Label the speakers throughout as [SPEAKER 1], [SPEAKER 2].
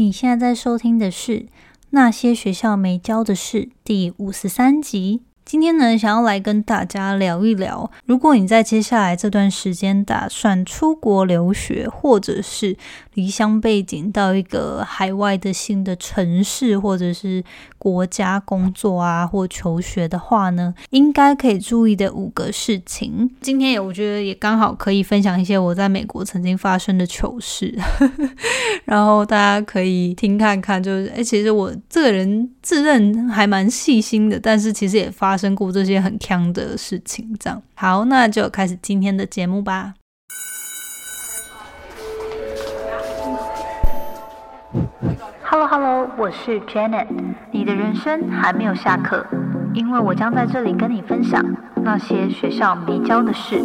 [SPEAKER 1] 你现在在收听的是《那些学校没教的事》第五十三集。今天呢，想要来跟大家聊一聊，如果你在接下来这段时间打算出国留学，或者是离乡背景到一个海外的新的城市，或者是国家工作啊或求学的话呢，应该可以注意的五个事情。今天也我觉得也刚好可以分享一些我在美国曾经发生的糗事，然后大家可以听看看，就是哎，其实我这个人自认还蛮细心的，但是其实也发。生过这些很坑的事情，这样好，那就开始今天的节目吧。Hello 我是 Janet，你的人生还没有下课，因为我将在这里跟你分享那些学校没教的事。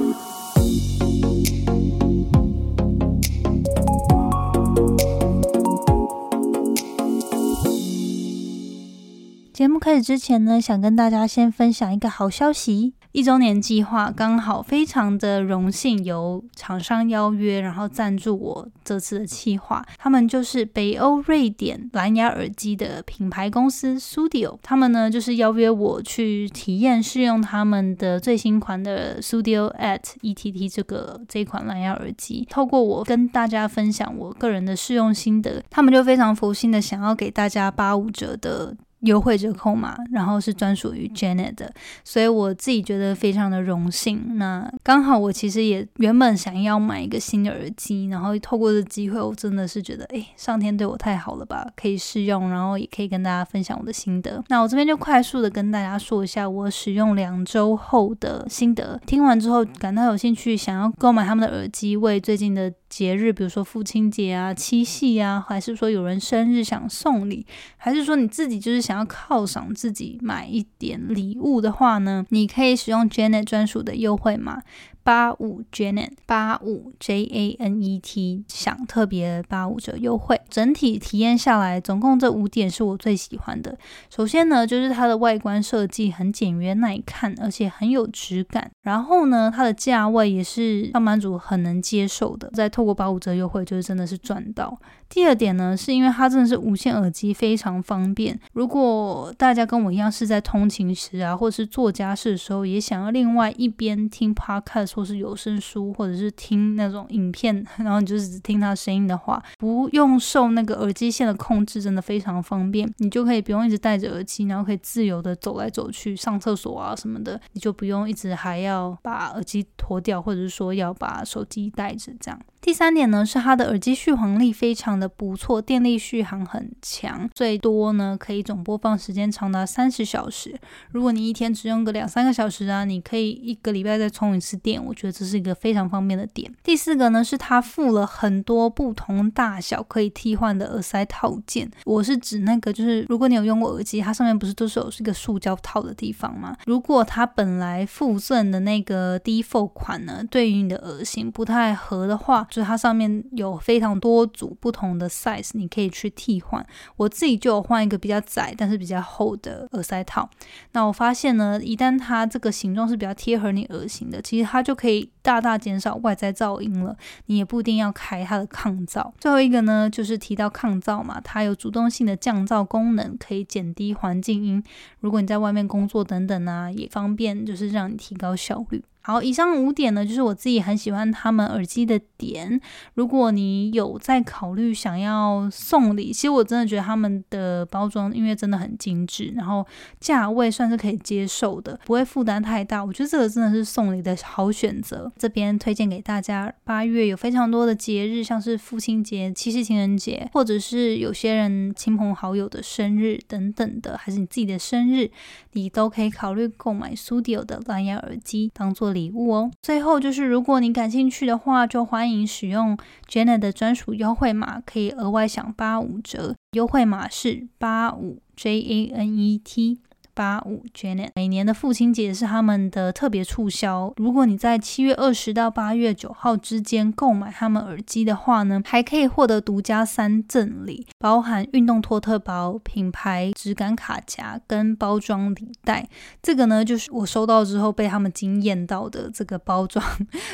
[SPEAKER 1] 节目开始之前呢，想跟大家先分享一个好消息。一周年计划刚好非常的荣幸，由厂商邀约，然后赞助我这次的计划。他们就是北欧瑞典蓝牙耳机的品牌公司 Studio，他们呢就是邀约我去体验试用他们的最新款的 Studio at ETT 这个这款蓝牙耳机。透过我跟大家分享我个人的试用心得，他们就非常佛心的想要给大家八五折的。优惠折扣嘛，然后是专属于 Janet 的，所以我自己觉得非常的荣幸。那刚好我其实也原本想要买一个新的耳机，然后透过这机会，我真的是觉得，哎，上天对我太好了吧，可以试用，然后也可以跟大家分享我的心得。那我这边就快速的跟大家说一下我使用两周后的心得。听完之后感到有兴趣，想要购买他们的耳机，为最近的节日，比如说父亲节啊、七夕啊，还是说有人生日想送礼，还是说你自己就是想。要犒赏自己买一点礼物的话呢，你可以使用 Janet 专属的优惠码。八五 Janet 八五 J A N E T 享特别八五折优惠，整体体验下来，总共这五点是我最喜欢的。首先呢，就是它的外观设计很简约耐看，而且很有质感。然后呢，它的价位也是上班族很能接受的。再透过八五折优惠，就是真的是赚到。第二点呢，是因为它真的是无线耳机，非常方便。如果大家跟我一样是在通勤时啊，或者是做家事的时候，也想要另外一边听 Podcast。或是有声书，或者是听那种影片，然后你就是只听它声音的话，不用受那个耳机线的控制，真的非常方便。你就可以不用一直戴着耳机，然后可以自由的走来走去、上厕所啊什么的，你就不用一直还要把耳机脱掉，或者是说要把手机带着这样。第三点呢，是它的耳机续航力非常的不错，电力续航很强，最多呢可以总播放时间长达三十小时。如果你一天只用个两三个小时啊，你可以一个礼拜再充一次电，我觉得这是一个非常方便的点。第四个呢，是它附了很多不同大小可以替换的耳塞套件。我是指那个，就是如果你有用过耳机，它上面不是都是有是一个塑胶套的地方吗？如果它本来附赠的那个 default 款呢，对于你的耳型不太合的话，就是它上面有非常多组不同同的 size，你可以去替换。我自己就有换一个比较窄但是比较厚的耳塞套。那我发现呢，一旦它这个形状是比较贴合你耳型的，其实它就可以大大减少外在噪音了。你也不一定要开它的抗噪。最后一个呢，就是提到抗噪嘛，它有主动性的降噪功能，可以减低环境音。如果你在外面工作等等啊，也方便，就是让你提高效率。好，以上五点呢，就是我自己很喜欢他们耳机的点。如果你有在考虑想要送礼，其实我真的觉得他们的包装因为真的很精致，然后价位算是可以接受的，不会负担太大。我觉得这个真的是送礼的好选择。这边推荐给大家，八月有非常多的节日，像是父亲节、七夕情人节，或者是有些人亲朋好友的生日等等的，还是你自己的生日，你都可以考虑购买 Studio 的蓝牙耳机当做。礼物哦，最后就是如果你感兴趣的话，就欢迎使用 Janet 的专属优惠码，可以额外享八五折。优惠码是八五 J A N E T 八五 Janet。每年的父亲节是他们的特别促销，如果你在七月二十到八月九号之间购买他们耳机的话呢，还可以获得独家三赠礼，包含运动托特包、品牌质感卡夹跟包装礼袋。这个呢，就是我收到之后被他们惊艳到的这个包装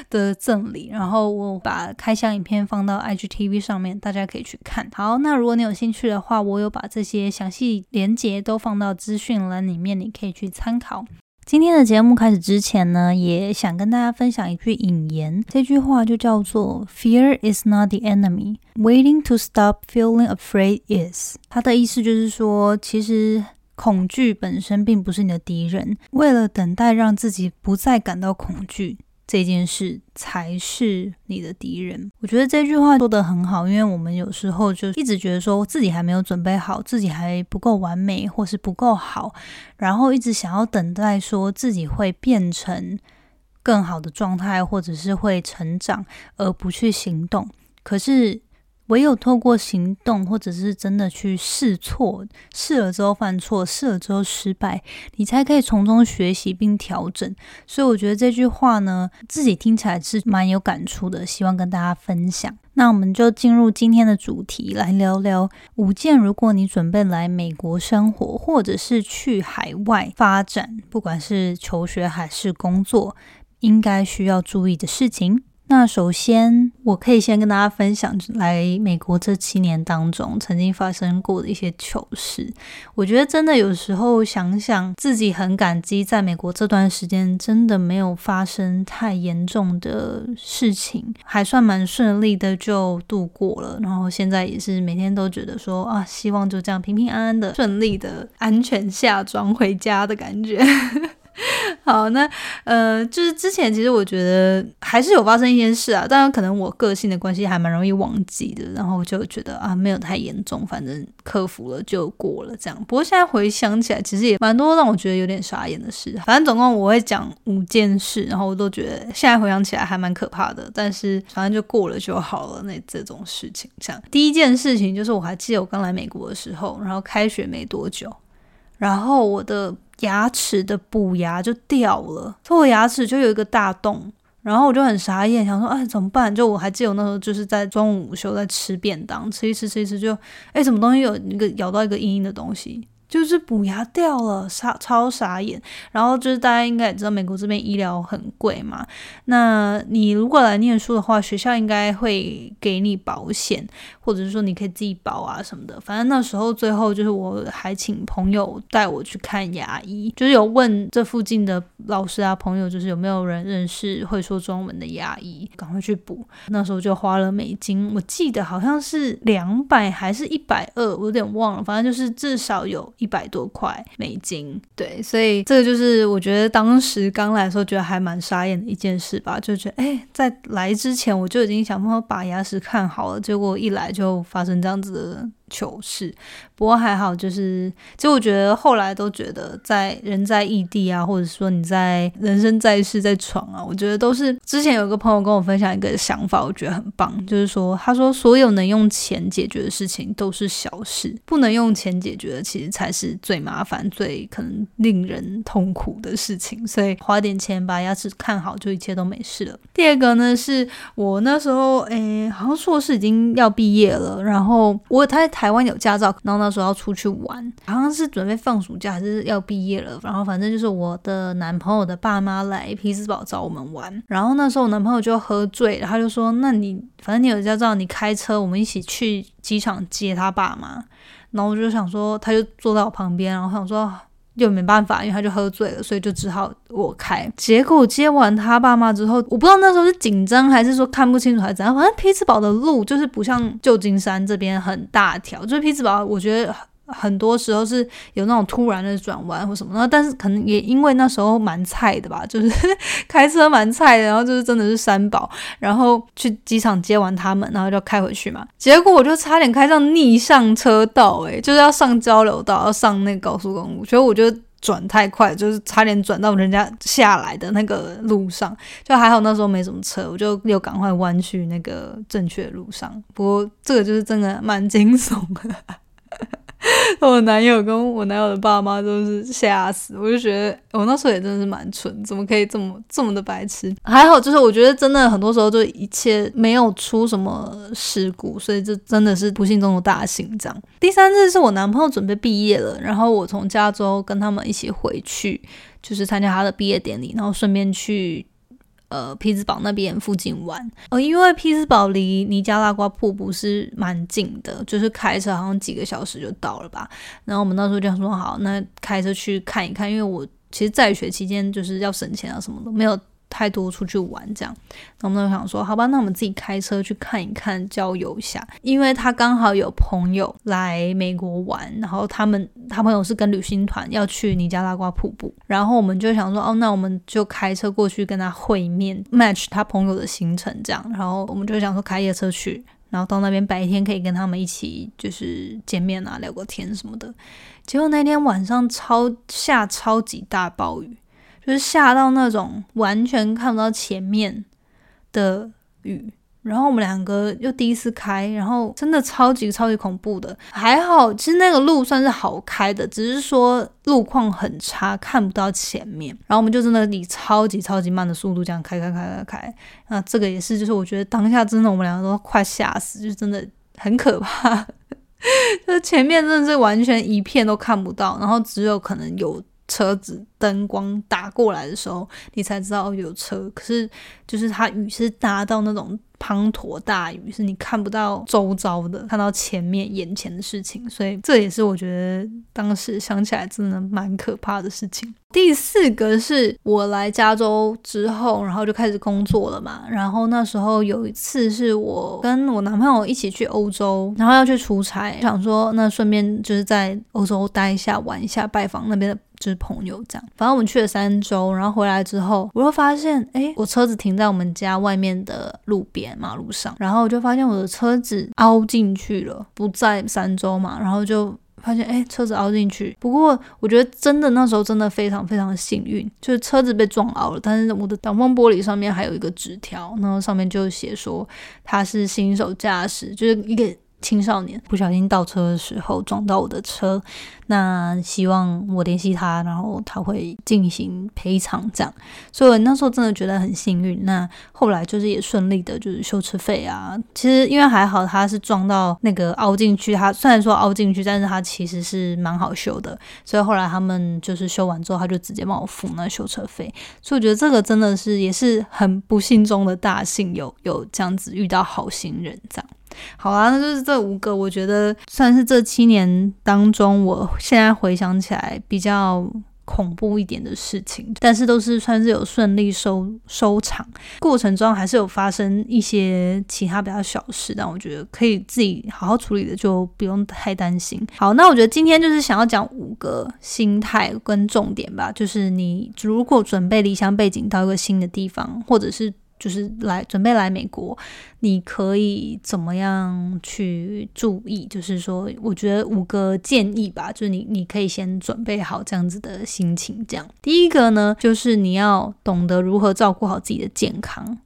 [SPEAKER 1] 的赠礼。然后我把开箱影片放到 IGTV 上面，大家可以去看。好，那如果你有兴趣的话，我有把这些详细连接都放到资讯栏里面，你可以去参考。今天的节目开始之前呢，也想跟大家分享一句引言，这句话就叫做 “Fear is not the enemy, waiting to stop feeling afraid is”。它的意思就是说，其实恐惧本身并不是你的敌人，为了等待让自己不再感到恐惧。这件事才是你的敌人。我觉得这句话说的很好，因为我们有时候就一直觉得说自己还没有准备好，自己还不够完美，或是不够好，然后一直想要等待说自己会变成更好的状态，或者是会成长，而不去行动。可是。唯有透过行动，或者是真的去试错，试了之后犯错，试了之后失败，你才可以从中学习并调整。所以我觉得这句话呢，自己听起来是蛮有感触的，希望跟大家分享。那我们就进入今天的主题，来聊聊五件如果你准备来美国生活，或者是去海外发展，不管是求学还是工作，应该需要注意的事情。那首先，我可以先跟大家分享来美国这七年当中曾经发生过的一些糗事。我觉得真的有时候想想，自己很感激在美国这段时间真的没有发生太严重的事情，还算蛮顺利的就度过了。然后现在也是每天都觉得说啊，希望就这样平平安安的、顺利的、安全下装回家的感觉。好，那呃，就是之前其实我觉得还是有发生一件事啊，当然可能我个性的关系还蛮容易忘记的，然后就觉得啊没有太严重，反正克服了就过了这样。不过现在回想起来，其实也蛮多让我觉得有点傻眼的事。反正总共我会讲五件事，然后我都觉得现在回想起来还蛮可怕的，但是反正就过了就好了。那这种事情，这样第一件事情就是我还记得我刚来美国的时候，然后开学没多久，然后我的。牙齿的补牙就掉了，所以我牙齿就有一个大洞，然后我就很傻眼，想说哎怎么办？就我还记得我那时候就是在中午午休在吃便当，吃一吃吃一吃就哎什么东西有一个咬到一个硬硬的东西。就是补牙掉了，傻超傻眼。然后就是大家应该也知道，美国这边医疗很贵嘛。那你如果来念书的话，学校应该会给你保险，或者是说你可以自己保啊什么的。反正那时候最后就是我还请朋友带我去看牙医，就是有问这附近的老师啊朋友，就是有没有人认识会说中文的牙医，赶快去补。那时候就花了美金，我记得好像是两百还是一百二，我有点忘了。反正就是至少有。一百多块美金，对，所以这个就是我觉得当时刚来的时候觉得还蛮傻眼的一件事吧，就觉得哎，在来之前我就已经想办法把牙齿看好了，结果一来就发生这样子的。糗事，不过还好，就是其实我觉得后来都觉得，在人在异地啊，或者说你在人生在世在闯啊，我觉得都是之前有个朋友跟我分享一个想法，我觉得很棒，就是说他说所有能用钱解决的事情都是小事，不能用钱解决的其实才是最麻烦、最可能令人痛苦的事情。所以花点钱把牙齿看好，就一切都没事了。第二个呢，是我那时候诶，好像硕士已经要毕业了，然后我他。台湾有驾照，然后那时候要出去玩，好像是准备放暑假还是要毕业了，然后反正就是我的男朋友的爸妈来匹兹堡找我们玩，然后那时候我男朋友就喝醉了，他就说：“那你反正你有驾照，你开车，我们一起去机场接他爸妈。”然后我就想说，他就坐在我旁边，然后想说。就没办法，因为他就喝醉了，所以就只好我开。结果接完他爸妈之后，我不知道那时候是紧张还是说看不清楚还是怎样，反正匹兹堡的路就是不像旧金山这边很大条，就是匹兹堡，我觉得。很多时候是有那种突然的转弯或什么，然后但是可能也因为那时候蛮菜的吧，就是 开车蛮菜的，然后就是真的是三宝，然后去机场接完他们，然后就开回去嘛。结果我就差点开上逆向车道，诶，就是要上交流道，要上那个高速公路，所以我就转太快，就是差点转到人家下来的那个路上，就还好那时候没什么车，我就又赶快弯去那个正确的路上。不过这个就是真的蛮惊悚的。我男友跟我男友的爸妈都是吓死，我就觉得我那时候也真的是蛮蠢，怎么可以这么这么的白痴？还好，就是我觉得真的很多时候就一切没有出什么事故，所以这真的是不幸中的大幸。这样，第三次是我男朋友准备毕业了，然后我从加州跟他们一起回去，就是参加他的毕业典礼，然后顺便去。呃，匹兹堡那边附近玩，呃，因为匹兹堡离尼加拉瓜瀑布是蛮近的，就是开车好像几个小时就到了吧。然后我们那时候就说，好，那开车去看一看，因为我其实在学期间就是要省钱啊，什么的没有。太多出去玩这样，那我们就想说，好吧，那我们自己开车去看一看，郊游一下。因为他刚好有朋友来美国玩，然后他们他朋友是跟旅行团要去尼加拉瓜瀑布，然后我们就想说，哦，那我们就开车过去跟他会面，match 他朋友的行程这样。然后我们就想说开夜车去，然后到那边白天可以跟他们一起就是见面啊，聊个天什么的。结果那天晚上超下超级大暴雨。就下到那种完全看不到前面的雨，然后我们两个又第一次开，然后真的超级超级恐怖的。还好，其实那个路算是好开的，只是说路况很差，看不到前面。然后我们就真的以超级超级慢的速度这样开开开开开。那这个也是，就是我觉得当下真的我们两个都快吓死，就真的很可怕。就前面真的是完全一片都看不到，然后只有可能有。车子灯光打过来的时候，你才知道有车。可是，就是它雨是大到那种。滂沱大雨是你看不到周遭的，看到前面眼前的事情，所以这也是我觉得当时想起来真的蛮可怕的事情。第四个是我来加州之后，然后就开始工作了嘛。然后那时候有一次是我跟我男朋友一起去欧洲，然后要去出差，想说那顺便就是在欧洲待一下玩一下，拜访那边的就是朋友这样。反正我们去了三周，然后回来之后，我又发现，哎，我车子停在我们家外面的路边。马路上，然后我就发现我的车子凹进去了，不在三周嘛，然后就发现哎，车子凹进去。不过我觉得真的那时候真的非常非常幸运，就是车子被撞凹了，但是我的挡风玻璃上面还有一个纸条，然后上面就写说他是新手驾驶，就是一个。青少年不小心倒车的时候撞到我的车，那希望我联系他，然后他会进行赔偿这样。所以那时候真的觉得很幸运。那后来就是也顺利的，就是修车费啊。其实因为还好他是撞到那个凹进去，他虽然说凹进去，但是他其实是蛮好修的。所以后来他们就是修完之后，他就直接帮我付那修车费。所以我觉得这个真的是也是很不幸中的大幸，有有这样子遇到好心人这样。好啊，那就是这五个，我觉得算是这七年当中，我现在回想起来比较恐怖一点的事情，但是都是算是有顺利收收场。过程中还是有发生一些其他比较小事，但我觉得可以自己好好处理的，就不用太担心。好，那我觉得今天就是想要讲五个心态跟重点吧，就是你如果准备离乡背景到一个新的地方，或者是。就是来准备来美国，你可以怎么样去注意？就是说，我觉得五个建议吧，就是你你可以先准备好这样子的心情。这样，第一个呢，就是你要懂得如何照顾好自己的健康。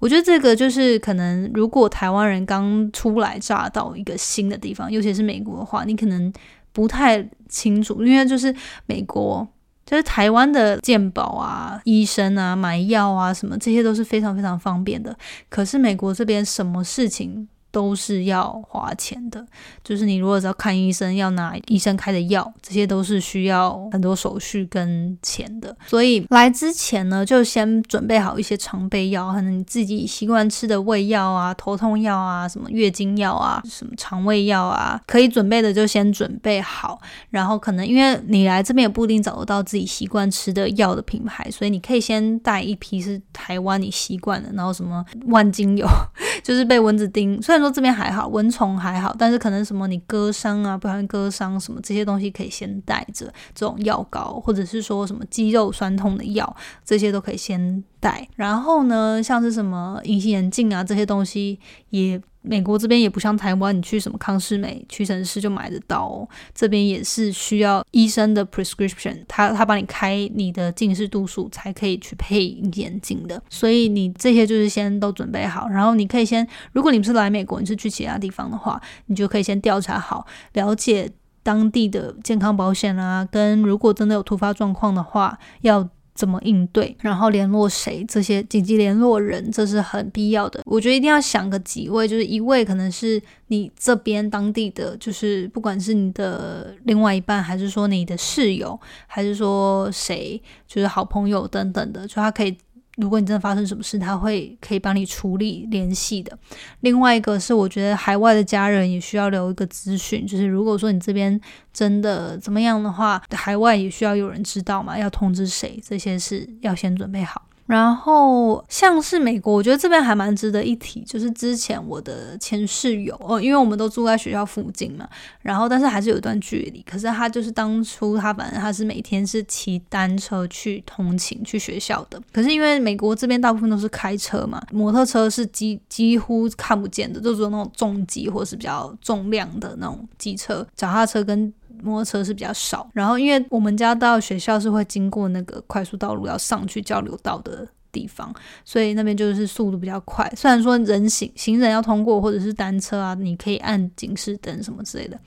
[SPEAKER 1] 我觉得这个就是可能，如果台湾人刚初来乍到一个新的地方，尤其是美国的话，你可能不太清楚，因为就是美国。就是台湾的健保啊、医生啊、买药啊，什么这些都是非常非常方便的。可是美国这边什么事情？都是要花钱的，就是你如果要看医生，要拿医生开的药，这些都是需要很多手续跟钱的。所以来之前呢，就先准备好一些常备药，可能你自己习惯吃的胃药啊、头痛药啊、什么月经药啊、什么肠胃药啊，可以准备的就先准备好。然后可能因为你来这边也不一定找得到自己习惯吃的药的品牌，所以你可以先带一批是台湾你习惯的，然后什么万金油，就是被蚊子叮，虽说这边还好，蚊虫还好，但是可能什么你割伤啊，不小心割伤什么这些东西可以先带着，这种药膏或者是说什么肌肉酸痛的药，这些都可以先带。然后呢，像是什么隐形眼镜啊这些东西也。美国这边也不像台湾，你去什么康士美、屈臣氏就买得到哦。这边也是需要医生的 prescription，他他帮你开你的近视度数才可以去配眼镜的。所以你这些就是先都准备好，然后你可以先，如果你不是来美国，你是去其他地方的话，你就可以先调查好，了解当地的健康保险啊，跟如果真的有突发状况的话，要。怎么应对，然后联络谁？这些紧急联络人，这是很必要的。我觉得一定要想个几位，就是一位可能是你这边当地的，就是不管是你的另外一半，还是说你的室友，还是说谁，就是好朋友等等的，就他可以。如果你真的发生什么事，他会可以帮你处理联系的。另外一个是，我觉得海外的家人也需要留一个资讯，就是如果说你这边真的怎么样的话，海外也需要有人知道嘛，要通知谁，这些是要先准备好。然后像是美国，我觉得这边还蛮值得一提，就是之前我的前室友哦，因为我们都住在学校附近嘛，然后但是还是有一段距离。可是他就是当初他反正他是每天是骑单车去通勤去学校的。可是因为美国这边大部分都是开车嘛，摩托车是几几乎看不见的，就是那种重机或是比较重量的那种机车，脚踏车跟。摩托车是比较少，然后因为我们家到学校是会经过那个快速道路，要上去交流道的地方，所以那边就是速度比较快。虽然说人行行人要通过或者是单车啊，你可以按警示灯什么之类的，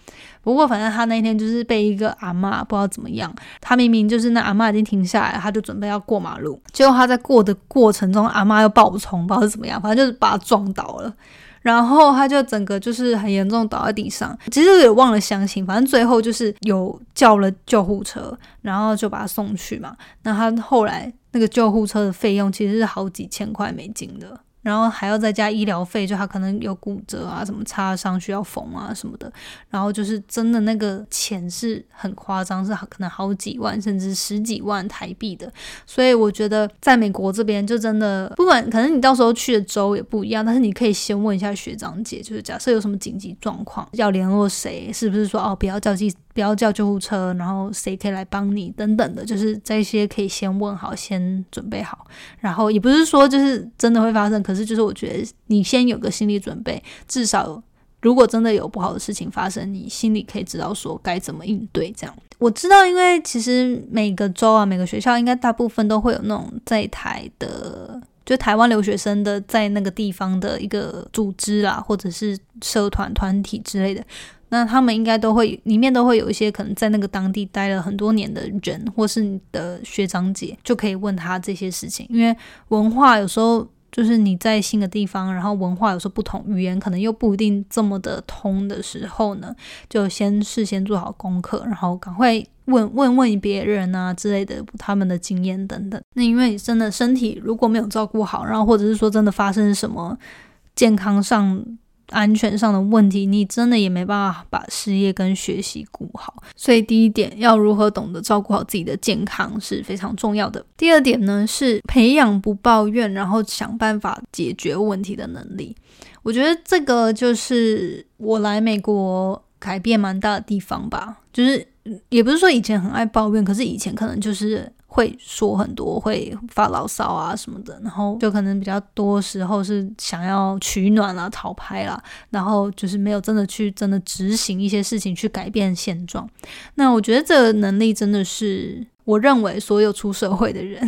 [SPEAKER 1] 不过反正他那天就是被一个阿妈不知道怎么样，他明明就是那阿妈已经停下来，他就准备要过马路，结果他在过的过程中，阿妈又爆冲，不知道是怎么样，反正就是把他撞倒了。然后他就整个就是很严重倒在地上，其实也忘了详情，反正最后就是有叫了救护车，然后就把他送去嘛。那他后来那个救护车的费用其实是好几千块美金的。然后还要再加医疗费，就他可能有骨折啊，什么擦伤需要缝啊什么的。然后就是真的那个钱是很夸张，是可能好几万甚至十几万台币的。所以我觉得在美国这边就真的不管，可能你到时候去的州也不一样，但是你可以先问一下学长姐，就是假设有什么紧急状况要联络谁，是不是说哦不要叫机。不要叫救护车，然后谁可以来帮你等等的，就是这些可以先问好，先准备好。然后也不是说就是真的会发生，可是就是我觉得你先有个心理准备，至少如果真的有不好的事情发生，你心里可以知道说该怎么应对。这样我知道，因为其实每个州啊，每个学校应该大部分都会有那种在台的，就台湾留学生的在那个地方的一个组织啦，或者是社团团体之类的。那他们应该都会，里面都会有一些可能在那个当地待了很多年的人，或是你的学长姐，就可以问他这些事情。因为文化有时候就是你在新的地方，然后文化有时候不同，语言可能又不一定这么的通的时候呢，就先事先做好功课，然后赶快问问问别人啊之类的，他们的经验等等。那因为你真的身体如果没有照顾好，然后或者是说真的发生什么健康上。安全上的问题，你真的也没办法把事业跟学习顾好。所以第一点，要如何懂得照顾好自己的健康是非常重要的。第二点呢，是培养不抱怨，然后想办法解决问题的能力。我觉得这个就是我来美国改变蛮大的地方吧。就是也不是说以前很爱抱怨，可是以前可能就是。会说很多，会发牢骚啊什么的，然后就可能比较多时候是想要取暖啊、逃拍啦，然后就是没有真的去真的执行一些事情去改变现状。那我觉得这个能力真的是，我认为所有出社会的人，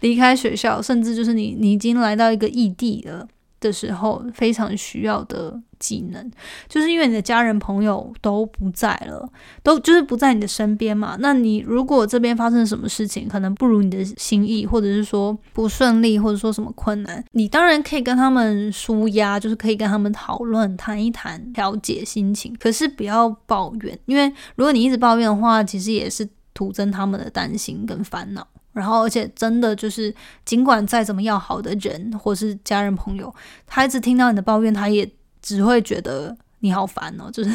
[SPEAKER 1] 离开学校，甚至就是你你已经来到一个异地了。的时候非常需要的技能，就是因为你的家人朋友都不在了，都就是不在你的身边嘛。那你如果这边发生什么事情，可能不如你的心意，或者是说不顺利，或者说什么困难，你当然可以跟他们舒压，就是可以跟他们讨论、谈一谈，调节心情。可是不要抱怨，因为如果你一直抱怨的话，其实也是徒增他们的担心跟烦恼。然后，而且真的就是，尽管再怎么要好的人，或是家人朋友，他一直听到你的抱怨，他也只会觉得。你好烦哦，就是，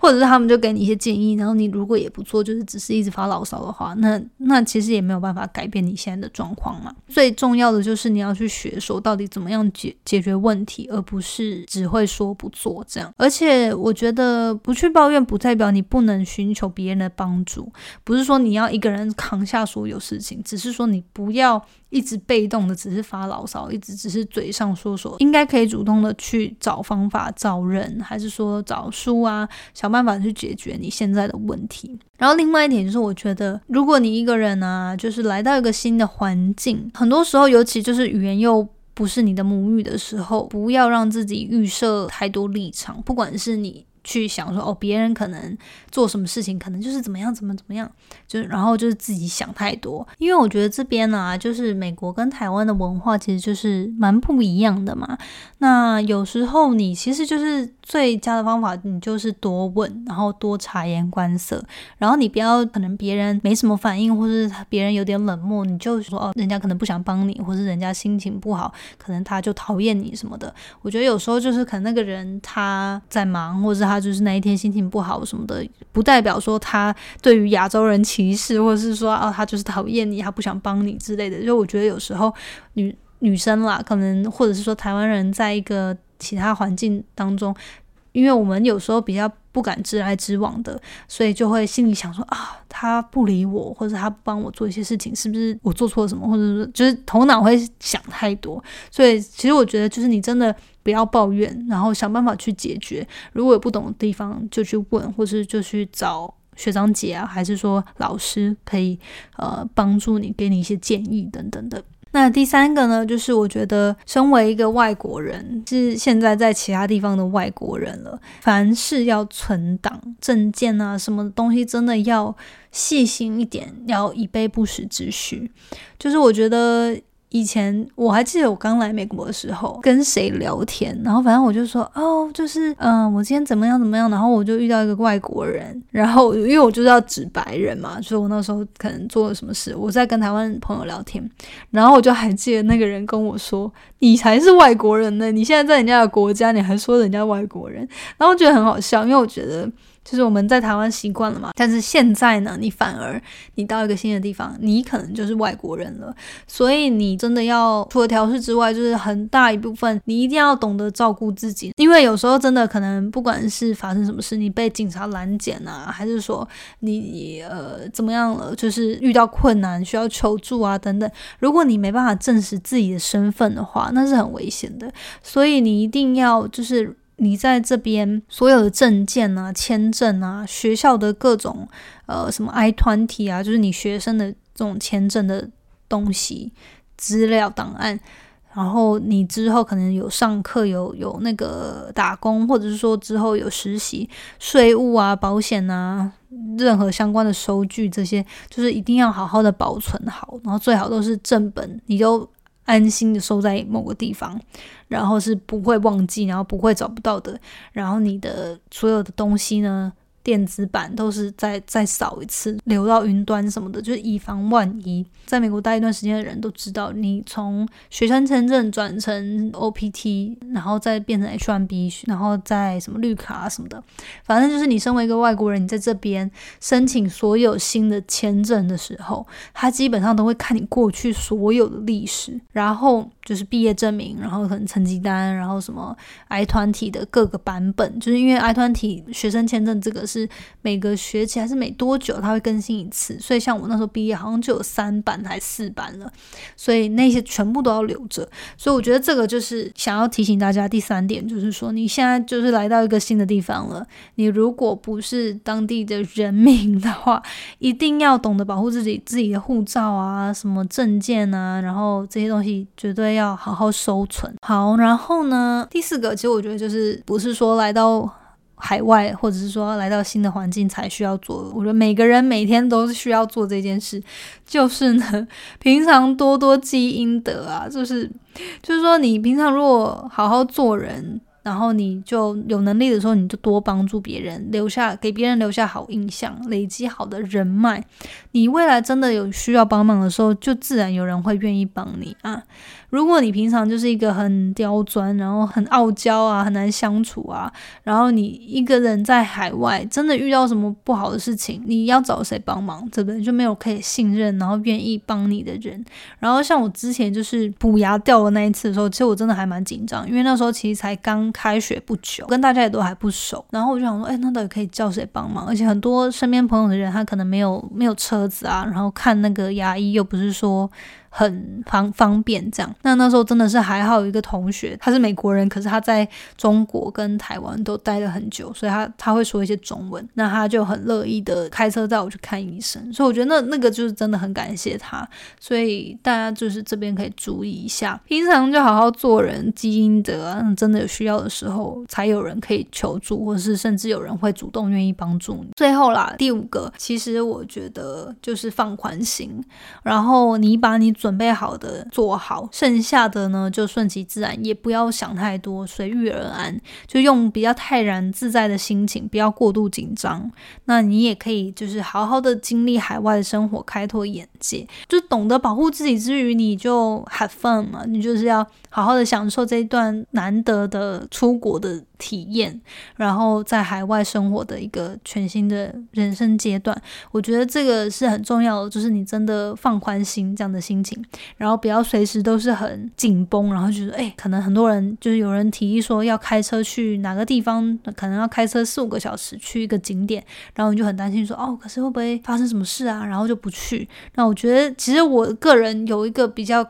[SPEAKER 1] 或者是他们就给你一些建议，然后你如果也不做，就是只是一直发牢骚的话，那那其实也没有办法改变你现在的状况嘛。最重要的就是你要去学说到底怎么样解解决问题，而不是只会说不做这样。而且我觉得不去抱怨，不代表你不能寻求别人的帮助，不是说你要一个人扛下所有事情，只是说你不要。一直被动的，只是发牢骚，一直只是嘴上说说，应该可以主动的去找方法、找人，还是说找书啊，想办法去解决你现在的问题。然后另外一点就是，我觉得如果你一个人啊，就是来到一个新的环境，很多时候，尤其就是语言又不是你的母语的时候，不要让自己预设太多立场，不管是你。去想说哦，别人可能做什么事情，可能就是怎么样，怎么怎么样，就然后就是自己想太多。因为我觉得这边呢，就是美国跟台湾的文化其实就是蛮不一样的嘛。那有时候你其实就是最佳的方法，你就是多问，然后多察言观色，然后你不要可能别人没什么反应，或是别人有点冷漠，你就说哦，人家可能不想帮你，或是人家心情不好，可能他就讨厌你什么的。我觉得有时候就是可能那个人他在忙，或者他就是那一天心情不好什么的，不代表说他对于亚洲人歧视，或者是说哦他就是讨厌你，他不想帮你之类的。就我觉得有时候女女生啦，可能或者是说台湾人在一个其他环境当中，因为我们有时候比较不敢直来直往的，所以就会心里想说啊，他不理我，或者他不帮我做一些事情，是不是我做错了什么，或者是就是头脑会想太多。所以其实我觉得就是你真的。不要抱怨，然后想办法去解决。如果有不懂的地方，就去问，或是就去找学长姐啊，还是说老师可以呃帮助你，给你一些建议等等的。那第三个呢，就是我觉得身为一个外国人，是现在在其他地方的外国人了，凡事要存档、证件啊，什么东西真的要细心一点，要以备不时之需。就是我觉得。以前我还记得我刚来美国的时候，跟谁聊天，然后反正我就说哦，就是嗯，我今天怎么样怎么样，然后我就遇到一个外国人，然后因为我就是要指白人嘛，所以我那时候可能做了什么事，我在跟台湾朋友聊天，然后我就还记得那个人跟我说，你才是外国人呢，你现在在人家的国家，你还说人家外国人，然后我觉得很好笑，因为我觉得。就是我们在台湾习惯了嘛，但是现在呢，你反而你到一个新的地方，你可能就是外国人了。所以你真的要除了调试之外，就是很大一部分你一定要懂得照顾自己，因为有时候真的可能不管是发生什么事，你被警察拦检啊，还是说你呃怎么样了，就是遇到困难需要求助啊等等，如果你没办法证实自己的身份的话，那是很危险的。所以你一定要就是。你在这边所有的证件啊、签证啊、学校的各种呃什么 I 团体啊，就是你学生的这种签证的东西、资料档案，然后你之后可能有上课、有有那个打工，或者是说之后有实习、税务啊、保险啊，任何相关的收据，这些就是一定要好好的保存好，然后最好都是正本，你就。安心的收在某个地方，然后是不会忘记，然后不会找不到的。然后你的所有的东西呢？电子版都是再再扫一次，留到云端什么的，就是以防万一。在美国待一段时间的人都知道，你从学生签证转成 OPT，然后再变成 H1B，然后再什么绿卡什么的，反正就是你身为一个外国人，你在这边申请所有新的签证的时候，他基本上都会看你过去所有的历史，然后就是毕业证明，然后可能成绩单，然后什么 I 团体的各个版本，就是因为 I 团体学生签证这个。是每个学期还是每多久它会更新一次？所以像我那时候毕业好像就有三版还四版了，所以那些全部都要留着。所以我觉得这个就是想要提醒大家第三点，就是说你现在就是来到一个新的地方了，你如果不是当地的人民的话，一定要懂得保护自己自己的护照啊、什么证件啊，然后这些东西绝对要好好收存好。然后呢，第四个其实我觉得就是不是说来到。海外，或者是说来到新的环境才需要做。我觉得每个人每天都需要做这件事，就是呢，平常多多积阴德啊，就是，就是说你平常如果好好做人。然后你就有能力的时候，你就多帮助别人，留下给别人留下好印象，累积好的人脉。你未来真的有需要帮忙的时候，就自然有人会愿意帮你啊。如果你平常就是一个很刁钻，然后很傲娇啊，很难相处啊，然后你一个人在海外，真的遇到什么不好的事情，你要找谁帮忙？对不对？就没有可以信任，然后愿意帮你的人。然后像我之前就是补牙掉的那一次的时候，其实我真的还蛮紧张，因为那时候其实才刚。开学不久，跟大家也都还不熟，然后我就想说，哎，那到底可以叫谁帮忙？而且很多身边朋友的人，他可能没有没有车子啊，然后看那个牙医又不是说很方方便这样。那那时候真的是还好有一个同学，他是美国人，可是他在中国跟台湾都待了很久，所以他他会说一些中文，那他就很乐意的开车带我去看医生。所以我觉得那那个就是真的很感谢他。所以大家就是这边可以注意一下，平常就好好做人，积阴德啊，真的有需要的时候才有人可以求助，或是甚至有人会主动愿意帮助你。最后啦，第五个，其实我觉得就是放宽心，然后你把你准备好的做好，剩下的呢就顺其自然，也不要想太多，随遇而安，就用比较泰然自在的心情，不要过度紧张。那你也可以就是好好的经历海外的生活，开拓眼界，就懂得保护自己之余，你就 have fun 嘛，你就是要好好的享受这一段难得的出国的。体验，然后在海外生活的一个全新的人生阶段，我觉得这个是很重要的，就是你真的放宽心这样的心情，然后不要随时都是很紧绷，然后就是哎，可能很多人就是有人提议说要开车去哪个地方，可能要开车四五个小时去一个景点，然后你就很担心说哦，可是会不会发生什么事啊？然后就不去。那我觉得其实我个人有一个比较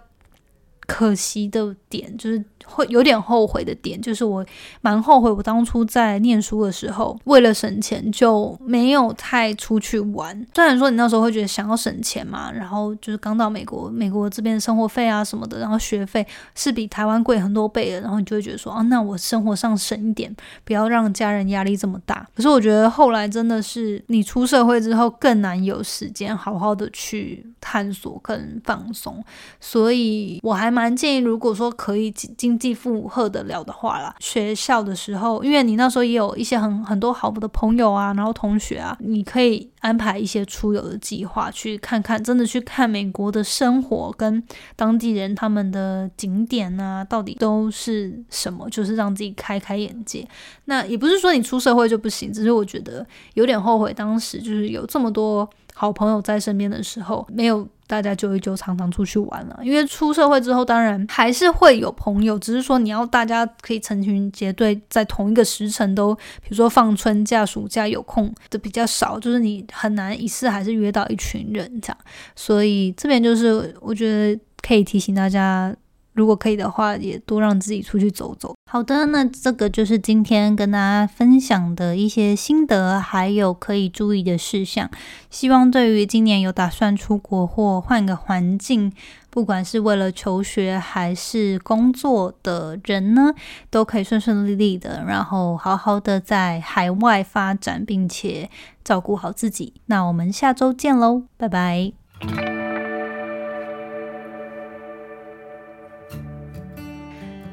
[SPEAKER 1] 可惜的点，就是。会有点后悔的点，就是我蛮后悔，我当初在念书的时候，为了省钱就没有太出去玩。虽然说你那时候会觉得想要省钱嘛，然后就是刚到美国，美国这边生活费啊什么的，然后学费是比台湾贵很多倍的，然后你就会觉得说，啊，那我生活上省一点，不要让家人压力这么大。可是我觉得后来真的是你出社会之后更难有时间好好的去探索跟放松，所以我还蛮建议，如果说可以经济负荷得了的话啦，学校的时候，因为你那时候也有一些很很多好的朋友啊，然后同学啊，你可以安排一些出游的计划，去看看，真的去看美国的生活跟当地人他们的景点啊，到底都是什么，就是让自己开开眼界。那也不是说你出社会就不行，只是我觉得有点后悔，当时就是有这么多好朋友在身边的时候，没有。大家就一就常常出去玩了，因为出社会之后，当然还是会有朋友，只是说你要大家可以成群结队在同一个时辰都，比如说放春假、暑假有空的比较少，就是你很难一次还是约到一群人这样，所以这边就是我觉得可以提醒大家。如果可以的话，也多让自己出去走走。好的，那这个就是今天跟大家分享的一些心得，还有可以注意的事项。希望对于今年有打算出国或换个环境，不管是为了求学还是工作的人呢，都可以顺顺利利的，然后好好的在海外发展，并且照顾好自己。那我们下周见喽，拜拜。